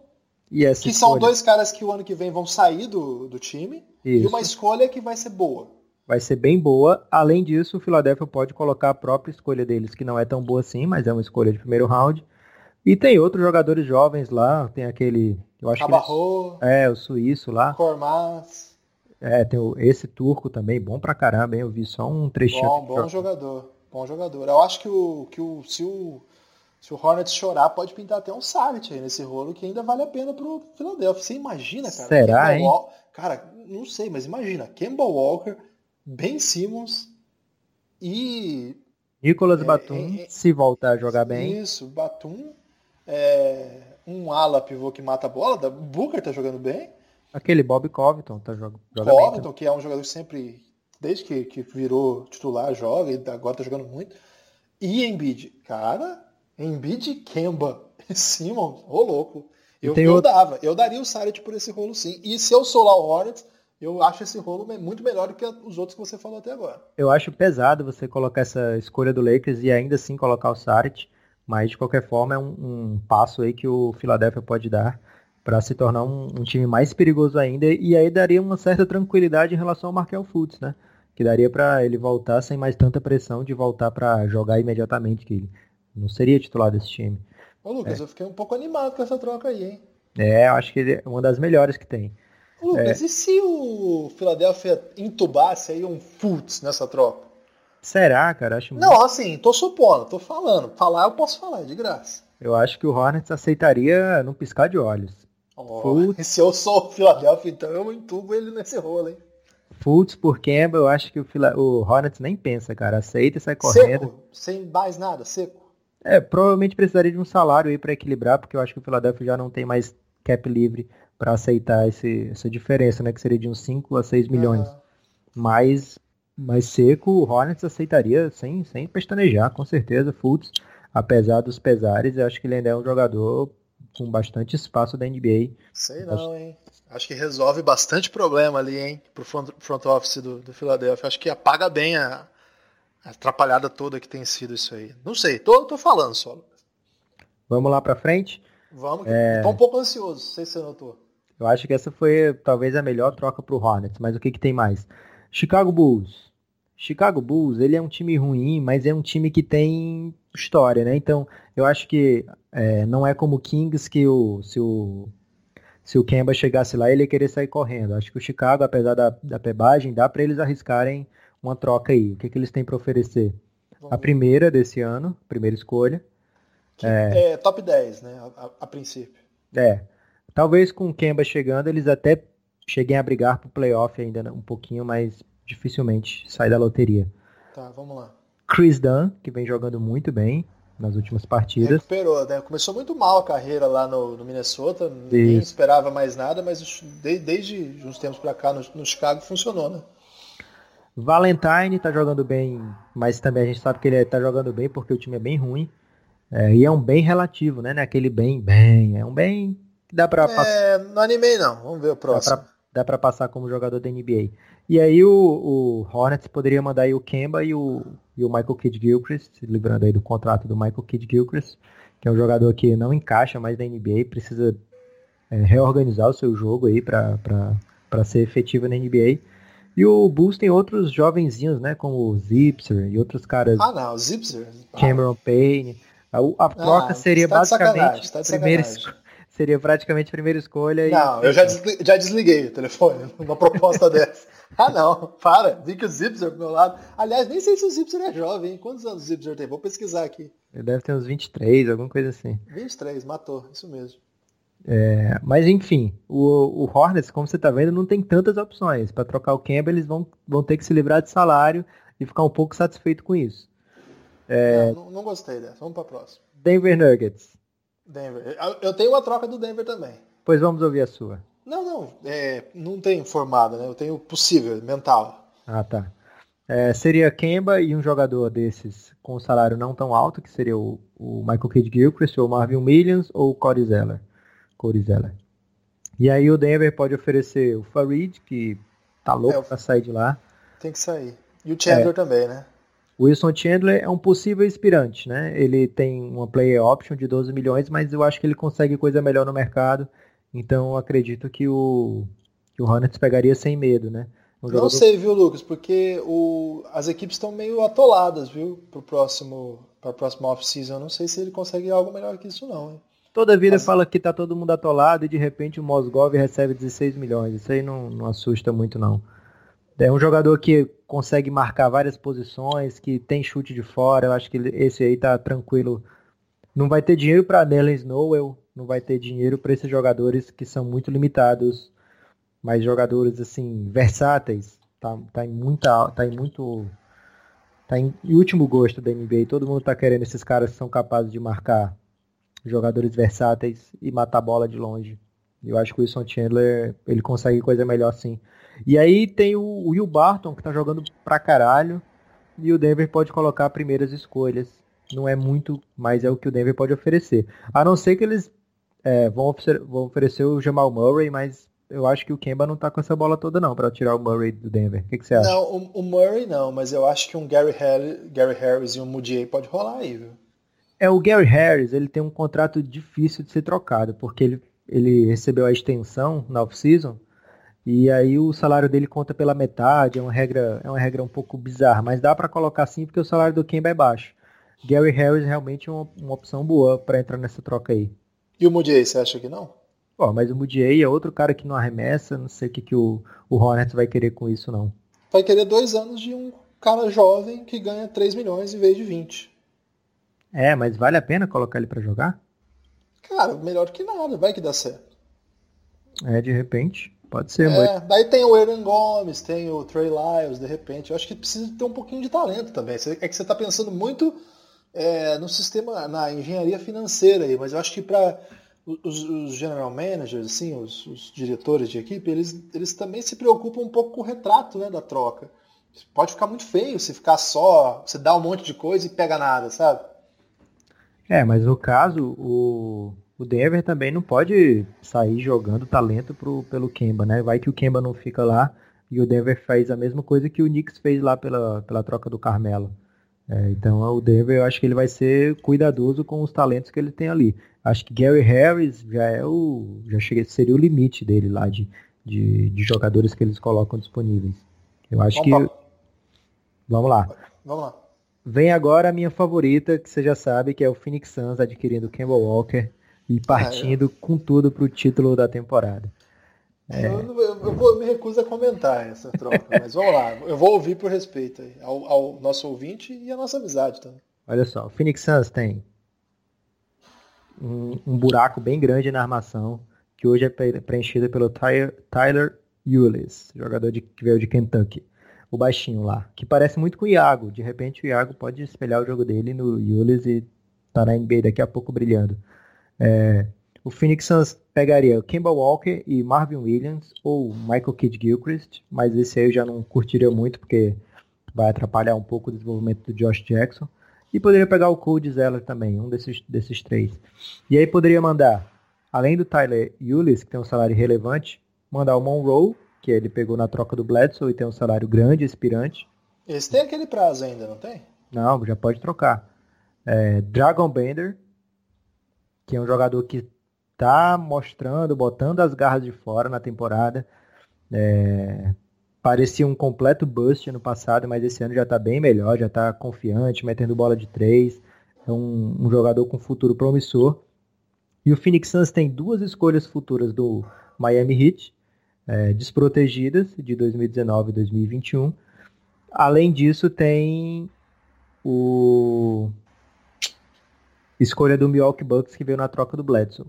que escolha? são dois caras que o ano que vem vão sair do, do time, Isso. e uma escolha que vai ser boa vai ser bem boa. Além disso, o Philadelphia pode colocar a própria escolha deles, que não é tão boa assim, mas é uma escolha de primeiro round. E tem outros jogadores jovens lá, tem aquele, eu acho Cabarro, que é o suíço lá. Cormas. É, tem o, esse turco também, bom pra caramba, hein? Eu vi só um trechinho. Bom, bom jogador, bom jogador. Eu acho que o que o se o se o Hornets chorar, pode pintar até um Savic aí nesse rolo que ainda vale a pena pro Philadelphia. Você imagina, cara? Será, hein? Walker, cara, não sei, mas imagina, Kemba Walker, Ben Simmons e. Nicolas é, Batum, é, se voltar a jogar bem. Isso, Batum. É, um ala pivô que mata a bola. O Booker tá jogando bem. Aquele Bob Covington tá jogando joga Covington, bem, que é um jogador que sempre, desde que, que virou titular, joga e agora tá jogando muito. E Embiid, cara, Embiid Kemba e Simmons, ô louco. Eu, eu outro... dava, eu daria o Saric por esse rolo sim. E se eu sou lá o Hornets, eu acho esse rolo muito melhor do que os outros que você falou até agora. Eu acho pesado você colocar essa escolha do Lakers e ainda assim colocar o Saric, mas de qualquer forma é um, um passo aí que o Philadelphia pode dar para se tornar um, um, time mais perigoso ainda e aí daria uma certa tranquilidade em relação ao Markel Fultz, né? Que daria para ele voltar sem mais tanta pressão de voltar para jogar imediatamente, que ele não seria titular desse time. Ô Lucas, é. eu fiquei um pouco animado com essa troca aí, hein? É, eu acho que é uma das melhores que tem. Lucas, é. e se o Philadelphia entubasse aí um Fultz nessa troca? Será, cara? Acho muito... Não, assim, tô supondo, tô falando. Falar eu posso falar, de graça. Eu acho que o Hornets aceitaria num piscar de olhos. Oh, se eu sou o Philadelphia, então eu entubo ele nesse rolo, hein? Fultz por Kemba, eu acho que o, o Hornets nem pensa, cara. Aceita e sai correndo. Seco, sem mais nada, seco. É, provavelmente precisaria de um salário aí para equilibrar, porque eu acho que o Philadelphia já não tem mais cap livre para aceitar esse, essa diferença, né? Que seria de uns 5 a 6 milhões. Uhum. Mas mais seco, o Hornets aceitaria sem, sem pestanejar, com certeza, Fultz, apesar dos pesares, eu acho que ele ainda é um jogador com bastante espaço da NBA. Sei não, acho... hein? Acho que resolve bastante problema ali, hein? Pro front, office do, do Philadelphia. Acho que apaga bem a, a atrapalhada toda que tem sido isso aí. Não sei, tô, tô falando só. Vamos lá pra frente? Vamos, é... tô um pouco ansioso, não sei se você notou. Eu acho que essa foi talvez a melhor troca pro Hornets, mas o que, que tem mais? Chicago Bulls. Chicago Bulls, ele é um time ruim, mas é um time que tem história, né? Então, eu acho que é, não é como o Kings que o, se o se o Kemba chegasse lá, ele ia querer sair correndo. Acho que o Chicago, apesar da, da pebagem, dá para eles arriscarem uma troca aí. O que, que eles têm para oferecer? Vamos a primeira desse ano, primeira escolha. Que é, é top 10, né? A, a, princípio. É. Talvez com o Kemba chegando, eles até cheguem a brigar pro playoff ainda um pouquinho, mas dificilmente sai da loteria. Tá, vamos lá. Chris Dunn, que vem jogando muito bem nas últimas partidas. Recuperou, né? Começou muito mal a carreira lá no, no Minnesota, ninguém Isso. esperava mais nada, mas desde, desde uns tempos para cá no, no, Chicago funcionou, né? Valentine tá jogando bem, mas também a gente sabe que ele tá jogando bem porque o time é bem ruim. É, e é um bem relativo, né? É aquele bem, bem. É um bem que dá pra. É, não animei não. Vamos ver o próximo. Dá pra, dá pra passar como jogador da NBA. E aí o, o Hornets poderia mandar aí o Kemba e o, e o Michael Kidd Gilchrist, lembrando aí do contrato do Michael Kidd Gilchrist, que é um jogador que não encaixa mais na NBA, precisa é, reorganizar o seu jogo aí para ser efetivo na NBA. E o Bulls tem outros jovenzinhos, né, como o Zipser e outros caras. Ah, não, o Zipser. Cameron Payne. A, a troca ah, seria tá basicamente tá primeira, seria praticamente a primeira escolha. Não, e... eu já desliguei, já desliguei o telefone numa proposta dessa. Ah, não, para. Vi que o Zipzer pro meu lado. Aliás, nem sei se o Zipzer é jovem, hein? Quantos anos o Zipzer tem? Vou pesquisar aqui. Ele deve ter uns 23, alguma coisa assim. 23, matou, isso mesmo. É, mas enfim, o, o Hornets, como você tá vendo, não tem tantas opções. Para trocar o Campbell, eles vão, vão ter que se livrar de salário e ficar um pouco satisfeito com isso. É, não, não, gostei dessa. Vamos para próxima. Denver Nuggets. Denver. Eu tenho uma troca do Denver também. Pois vamos ouvir a sua. Não, não. É, não tenho formado, né? Eu tenho possível, mental. Ah, tá. É, seria Kemba e um jogador desses com salário não tão alto, que seria o, o Michael Kidd Gilchrist, ou Marvin Williams, ou o Corey Zeller. Corey Zeller. E aí o Denver pode oferecer o Farid, que tá louco é, pra sair de lá. Tem que sair. E o Chandler é. também, né? O Wilson Chandler é um possível inspirante, né? Ele tem uma player option de 12 milhões, mas eu acho que ele consegue coisa melhor no mercado então acredito que o, que o Hornets pegaria sem medo, né? Um Não sei, viu, Lucas? Porque o, as equipes estão meio atoladas, viu? Pro próximo, para a próxima off-season. Não sei se ele consegue algo melhor que isso, não. Hein? Toda vida Mas... fala que tá todo mundo atolado e de repente o Mosgov recebe 16 milhões. Isso aí não, não assusta muito, não. É um jogador que consegue marcar várias posições, que tem chute de fora. Eu acho que esse aí tá tranquilo. Não vai ter dinheiro para Nellen Snowell, não vai ter dinheiro para esses jogadores que são muito limitados, mas jogadores assim versáteis, tá, tá em muita, tá em muito, tá em, último gosto da NBA. Todo mundo tá querendo esses caras que são capazes de marcar jogadores versáteis e matar bola de longe. Eu acho que o Wilson Chandler ele consegue coisa melhor sim. E aí tem o Will Barton que tá jogando pra caralho e o Denver pode colocar primeiras escolhas. Não é muito, mas é o que o Denver pode oferecer. A não ser que eles é, vão, oferecer, vão oferecer o Jamal Murray, mas eu acho que o Kemba não tá com essa bola toda não para tirar o Murray do Denver. O que, que você acha? Não, o, o, Murray não, mas eu acho que um Gary, Harris, Gary Harris e um Mudiay pode rolar aí, viu? É, o Gary Harris, ele tem um contrato difícil de ser trocado, porque ele, ele recebeu a extensão na off-season, e aí o salário dele conta pela metade, é uma regra, é uma regra um pouco bizarra, mas dá para colocar sim porque o salário do Kemba é baixo. Gary Harris realmente é uma, uma opção boa para entrar nessa troca aí. E o Mudiay, você acha que não? Pô, mas o Mudiay é outro cara que não arremessa, não sei o que, que o, o Hornets vai querer com isso, não. Vai querer dois anos de um cara jovem que ganha 3 milhões em vez de 20. É, mas vale a pena colocar ele para jogar? Cara, melhor que nada, vai que dá certo. É, de repente. Pode ser, é, mas... Daí tem o Aaron Gomes, tem o Trey Lyles, de repente. Eu acho que precisa ter um pouquinho de talento também. É que você está pensando muito é, no sistema, na engenharia financeira aí, mas eu acho que para os, os, general managers, assim, os, os, diretores de equipe, eles, eles também se preocupam um pouco com o retrato né, da troca. Pode ficar muito feio se ficar só, você dá um monte de coisa e pega nada, sabe? É, mas no caso, o, o Denver também não pode sair jogando talento pro, pelo Kemba, né? Vai que o Kemba não fica lá e o Denver faz a mesma coisa que o Knicks fez lá pela, pela troca do Carmelo. É, então o Denver eu acho que ele vai ser cuidadoso com os talentos que ele tem ali. Acho que Gary Harris já é o. já chega, seria o limite dele lá de, de, de jogadores que eles colocam disponíveis. Eu acho Vamos que. Vamos lá. Vamos lá. Vem agora a minha favorita, que você já sabe, que é o Phoenix Suns adquirindo Kemba Walker e partindo ah, é. com tudo para o título da temporada. É. Eu, eu, eu, vou, me recuso a comentar essa troca, mas vamos lá. Eu vou ouvir por respeito ao, ao, nosso ouvinte e à nossa amizade também. Olha só, o Phoenix Suns tem um, um buraco bem grande na armação, que hoje é preenchido pelo Tyler, Tyler Eulis, jogador de, que veio de Kentucky. O baixinho lá, que parece muito com o Iago. De repente o Iago pode espelhar o jogo dele no Eulis e tá na NBA daqui a pouco brilhando. É, o Phoenix Suns pegaria o Kemba Walker e Marvin Williams ou Michael Kidd Gilchrist, mas esse aí eu já não curtiria muito porque vai atrapalhar um pouco o desenvolvimento do Josh Jackson. E poderia pegar o Cody Zeller também, um desses, desses três. E aí poderia mandar, além do Tyler Eulis, que tem um salário relevante, mandar o Monroe, que ele pegou na troca do Bledsoe e tem um salário grande, expirante. Esse tem aquele prazo ainda, não tem? Não, já pode trocar. É, Dragon Bender, que é um jogador que tá mostrando, botando as garras de fora na temporada. É, parecia um completo bust ano passado, mas esse ano já está bem melhor, já está confiante, metendo bola de três. É um, um, jogador com futuro promissor. E o Phoenix Suns tem duas escolhas futuras do Miami Heat, é, desprotegidas, de 2019 e 2021. Além disso, tem o escolha do Milwaukee Bucks que veio na troca do Bledsoe.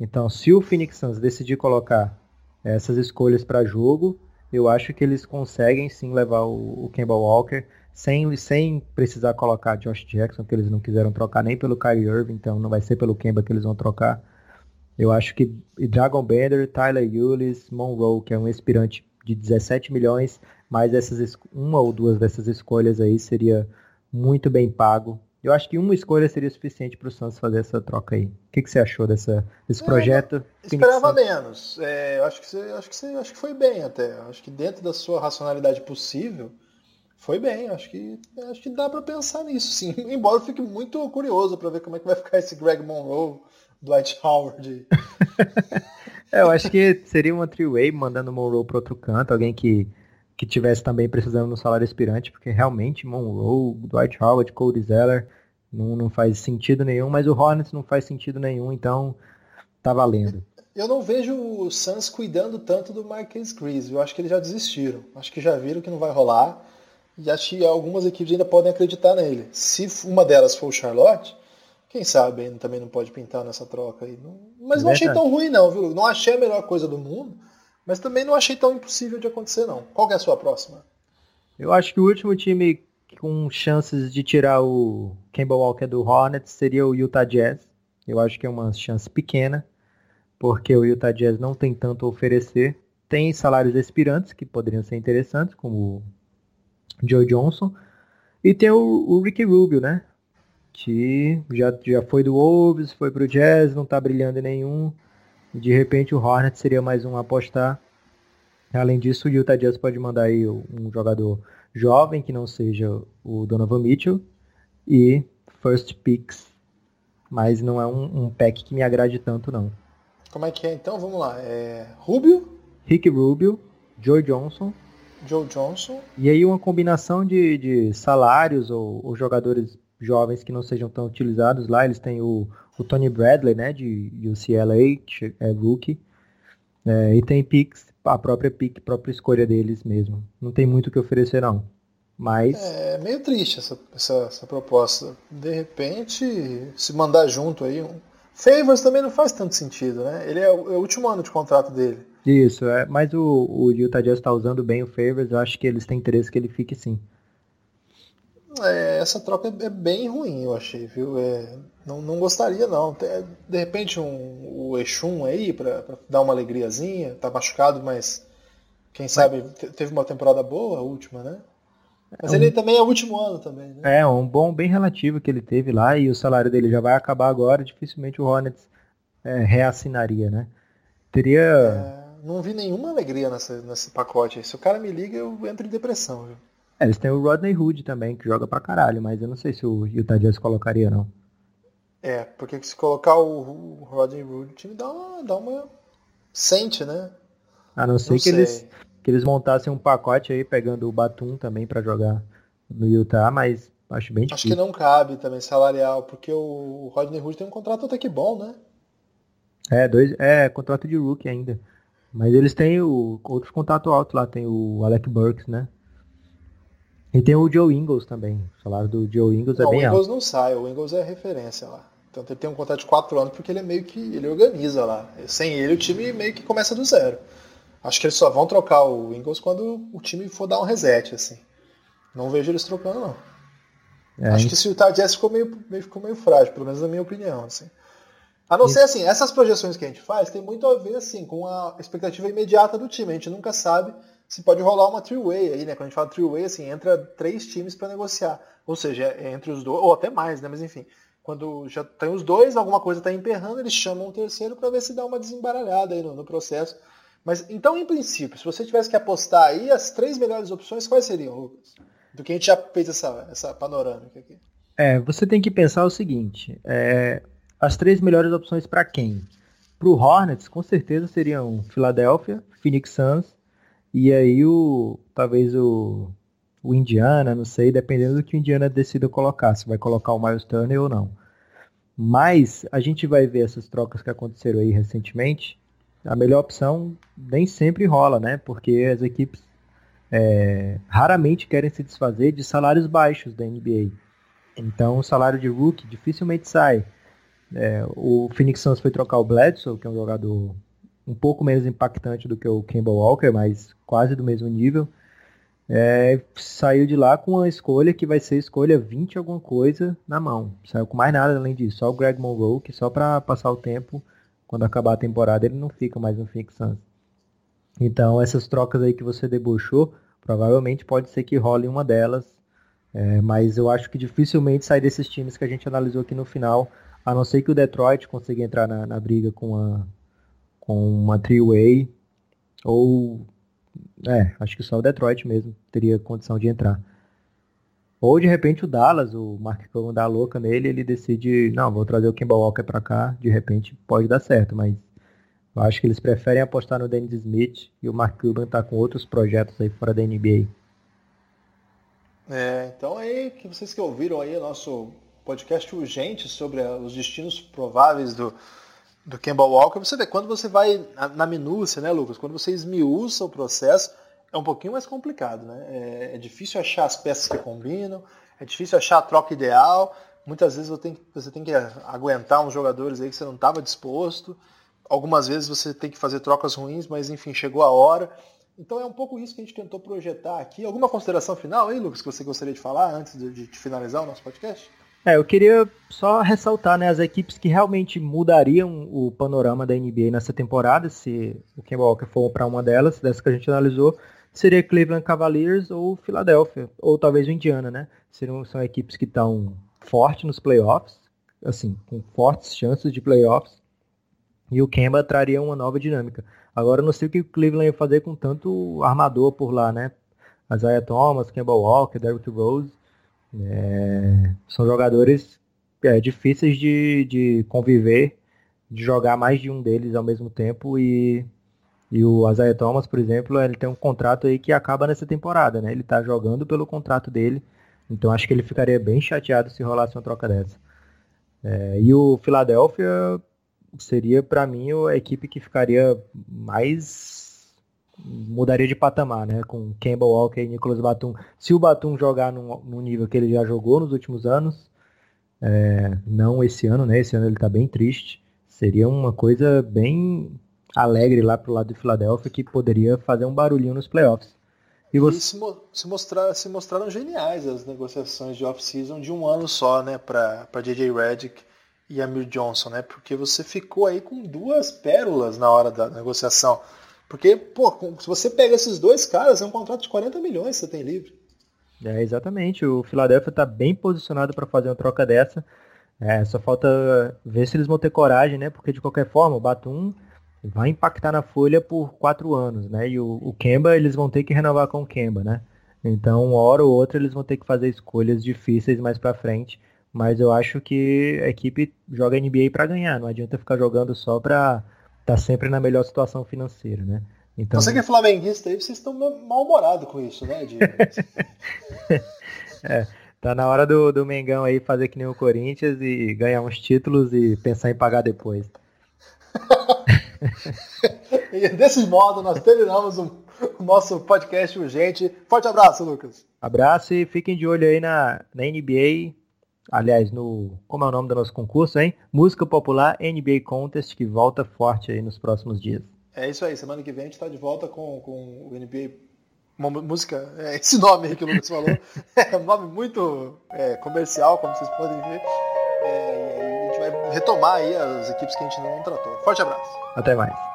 Então, se o Phoenix Suns decidir colocar essas escolhas para jogo, eu acho que eles conseguem sim levar o, o Kemba Walker sem, sem precisar colocar Josh Jackson, que eles não quiseram trocar nem pelo Kyrie Irving, então não vai ser pelo Kemba que eles vão trocar. Eu acho que Dragon Bender, Tyler Eulis, Monroe, que é um aspirante de 17 milhões, mais essas uma ou duas dessas escolhas aí seria muito bem pago eu acho que uma escolha seria suficiente para o Santos fazer essa troca aí. O que, que você achou dessa, desse é, projeto? Esperava menos. É, eu acho que, você, acho, que você, acho que foi bem até. acho que dentro da sua racionalidade possível, foi bem. acho que, acho que dá para pensar nisso, sim. Embora eu fique muito curioso para ver como é que vai ficar esse Greg Monroe, Dwight Howard. é, eu acho que seria uma three-way mandando Monroe para outro canto, alguém que que tivesse também precisando no salário aspirante, porque realmente Monroe, Dwight Howard, Cody Zeller não, não faz sentido nenhum, mas o Hornets não faz sentido nenhum, então tá valendo. Eu não vejo o Suns cuidando tanto do Marquez Chris, eu acho que eles já desistiram, acho que já viram que não vai rolar, e acho que algumas equipes ainda podem acreditar nele. Se uma delas for o Charlotte, quem sabe ele também não pode pintar nessa troca aí. Mas não achei tão ruim não, viu? Não achei a melhor coisa do mundo, mas também não achei tão impossível de acontecer, não. Qual é a sua próxima? Eu acho que o último time com chances de tirar o Campbell Walker do Hornets seria o Utah Jazz. Eu acho que é uma chance pequena, porque o Utah Jazz não tem tanto a oferecer. Tem salários expirantes que poderiam ser interessantes, como o Joe Johnson. E tem o, o Ricky Rubio, né? que já, já foi do Wolves, foi pro Jazz, não tá brilhando em nenhum. De repente o Hornets seria mais um apostar. Além disso, o Utah Jazz pode mandar aí um jogador jovem que não seja o Donovan Mitchell e first picks, mas não é um, um pack que me agrade tanto não. Como é que é então? Vamos lá. É Rubio? Rick Rubio, Joe Johnson. Joe Johnson. E aí uma combinação de, de salários ou, ou jogadores jovens que não sejam tão utilizados lá. Eles têm o, o Tony Bradley, né, de UCLA, que é rookie. É, e tem picks, a própria pick, a própria escolha deles mesmo. Não tem muito o que oferecer, não. Mas. É meio triste essa, essa, essa proposta. De repente, se mandar junto aí. Um... Favors também não faz tanto sentido, né? Ele é o, é o último ano de contrato dele. Isso, é, mas o, o Utah Jazz está usando bem o Favors, eu acho que eles têm interesse que ele fique sim. É, essa troca é bem ruim, eu achei, viu? É, não, não gostaria, não. De repente um, o Exum aí, para dar uma alegriazinha, tá machucado, mas quem sabe teve uma temporada boa, a última, né? Mas é ele também é o último ano também, né? É, um bom bem relativo que ele teve lá e o salário dele já vai acabar agora, dificilmente o Hornets é, reassinaria, né? Teria... É, não vi nenhuma alegria nessa, nesse pacote. Se o cara me liga, eu entro em depressão, viu? É, eles têm o Rodney Hood também, que joga pra caralho, mas eu não sei se o Utah Jazz colocaria, não. É, porque se colocar o, o Rodney Hood, o time dá uma, dá uma... Sente, né? A não ser não que, sei. Eles, que eles montassem um pacote aí, pegando o Batum também para jogar no Utah, mas acho bem difícil. Acho que não cabe também salarial, porque o Rodney Hood tem um contrato até que bom, né? É, dois, é contrato de rookie ainda. Mas eles têm o, outros contratos altos lá, tem o Alec Burks, né? E tem o Joe Ingles também. O salário do Joe Ingles é não, é bem alto. O Ingles não sai, o Ingles é referência lá. Então ele tem um contrato de 4 anos porque ele é meio que. ele organiza lá. Sem ele o time meio que começa do zero. Acho que eles só vão trocar o Ingles quando o time for dar um reset, assim. Não vejo eles trocando, não. É, Acho que se o Jazz ficou meio, meio, ficou meio frágil, pelo menos na minha opinião, assim. A não ser assim, essas projeções que a gente faz tem muito a ver assim com a expectativa imediata do time. A gente nunca sabe se pode rolar uma three-way aí, né? Quando a gente fala three-way, assim, entra três times para negociar. Ou seja, é entre os dois, ou até mais, né? Mas enfim, quando já tem os dois, alguma coisa está emperrando, eles chamam um terceiro para ver se dá uma desembaralhada aí no, no, processo. Mas então, em princípio, se você tivesse que apostar aí, as três melhores opções, quais seriam, Lucas? Do que a gente já fez essa, essa panorâmica aqui. É, você tem que pensar o seguinte: é, as três melhores opções para quem? Para o Hornets, com certeza seriam Philadelphia, Phoenix Suns e aí o talvez o, o Indiana, não sei, dependendo do que o Indiana decida colocar, se vai colocar o Miles Turner ou não. Mas a gente vai ver essas trocas que aconteceram aí recentemente. A melhor opção nem sempre rola, né? Porque as equipes é, raramente querem se desfazer de salários baixos da NBA. Então o salário de rookie dificilmente sai. É, o Phoenix Suns foi trocar o Bledsoe, que é um jogador um pouco menos impactante do que o Campbell Walker, mas quase do mesmo nível. É, saiu de lá com uma escolha que vai ser escolha 20 alguma coisa na mão. Saiu com mais nada além disso, só o Greg Monroe, que só para passar o tempo, quando acabar a temporada, ele não fica mais no Phoenix Suns. Então, essas trocas aí que você debochou, provavelmente pode ser que role uma delas, é, mas eu acho que dificilmente sai desses times que a gente analisou aqui no final, a não ser que o Detroit consiga entrar na, na briga com a, com uma three-way, ou, é, acho que só o Detroit mesmo teria condição de entrar. Ou de repente o Dallas, o Mark Cuban dá louca nele, ele decide, não, vou trazer o Kemba Walker para cá, de repente pode dar certo, mas eu acho que eles preferem apostar no Dennis Smith e o Mark Cuban tá com outros projetos aí fora da NBA. É, então aí, que vocês que ouviram aí o nosso podcast urgente sobre os destinos prováveis do, do Campbell Walker, você vê, quando você vai na minúcia, né, Lucas? Quando você esmiuça o processo, é um pouquinho mais complicado, né? É, é, difícil achar as peças que combinam, é difícil achar a troca ideal. Muitas vezes você tem, você tem que aguentar uns jogadores aí que você não estava disposto. Algumas vezes você tem que fazer trocas ruins, mas enfim, chegou a hora. Então é um pouco isso que a gente tentou projetar aqui. Alguma consideração final aí, Lucas, que você gostaria de falar antes de, de finalizar o nosso podcast? É, eu queria só ressaltar né, as equipes que realmente mudariam o panorama da NBA nessa temporada, se o Kemba Walker for para uma delas, dessa que a gente analisou, seria Cleveland Cavaliers ou Philadelphia, ou talvez o Indiana, né? Seriam, são equipes que estão forte nos playoffs, assim, com fortes chances de playoffs, e o Kemba traria uma nova dinâmica. Agora eu não sei o que o Cleveland ia fazer com tanto armador por lá, né? Isaiah Thomas, Kemba Walker, Derrick Rose, é, são jogadores é, difíceis de, de conviver, de jogar mais de um deles ao mesmo tempo e, e o Isaiah Thomas, por exemplo, ele tem um contrato aí que acaba nessa temporada, né? Ele tá jogando pelo contrato dele, então acho que ele ficaria bem chateado se rolasse uma troca dessa. É, e o Philadelphia seria para mim a equipe que ficaria mais mudaria de patamar, né? Com Campbell Walker e Nicholas Batum. Se o Batum jogar no, no nível que ele já jogou nos últimos anos, é, não esse ano, né? Esse ano ele tá bem triste. Seria uma coisa bem alegre lá pro lado de Filadélfia que poderia fazer um barulhinho nos playoffs. E, você... e se, mo se, mostrar, se mostraram geniais as negociações de off-season de um ano só, né, para JJ Redick e Amir Johnson, né? Porque você ficou aí com duas pérolas na hora da negociação. Porque, pô, se você pega esses dois caras, é um contrato de 40 milhões que você tem livre. É, exatamente. O Philadelphia está bem posicionado para fazer uma troca dessa. É, só falta ver se eles vão ter coragem, né? Porque de qualquer forma, o Batum vai impactar na folha por quatro anos, né? E o, o Kemba, eles vão ter que renovar com o Kemba, né? Então, uma hora ou outra, eles vão ter que fazer escolhas difíceis mais para frente. Mas eu acho que a equipe joga NBA para ganhar. Não adianta ficar jogando só para tá sempre na melhor situação financeira, né? Então... Você que é flamenguista aí, vocês estão mal-humorados com isso, né, é, tá na hora do, do Mengão aí fazer que nem o Corinthians e ganhar uns títulos e pensar em pagar depois. e desse modo nós terminamos o, o, nosso podcast urgente. Forte abraço, Lucas. Abraço e fiquem de olho aí na, na NBA. Aliás, no. Como é o nome do nosso concurso, hein? Música Popular NBA Contest, que volta forte aí nos próximos dias. É isso aí, semana que vem a gente está de volta com, com o NBA. Uma música, é esse nome aí que o Lucas falou, é um nome muito é, comercial, como vocês podem ver. É, e a gente vai retomar aí as equipes que a gente não tratou. Forte abraço. Até mais.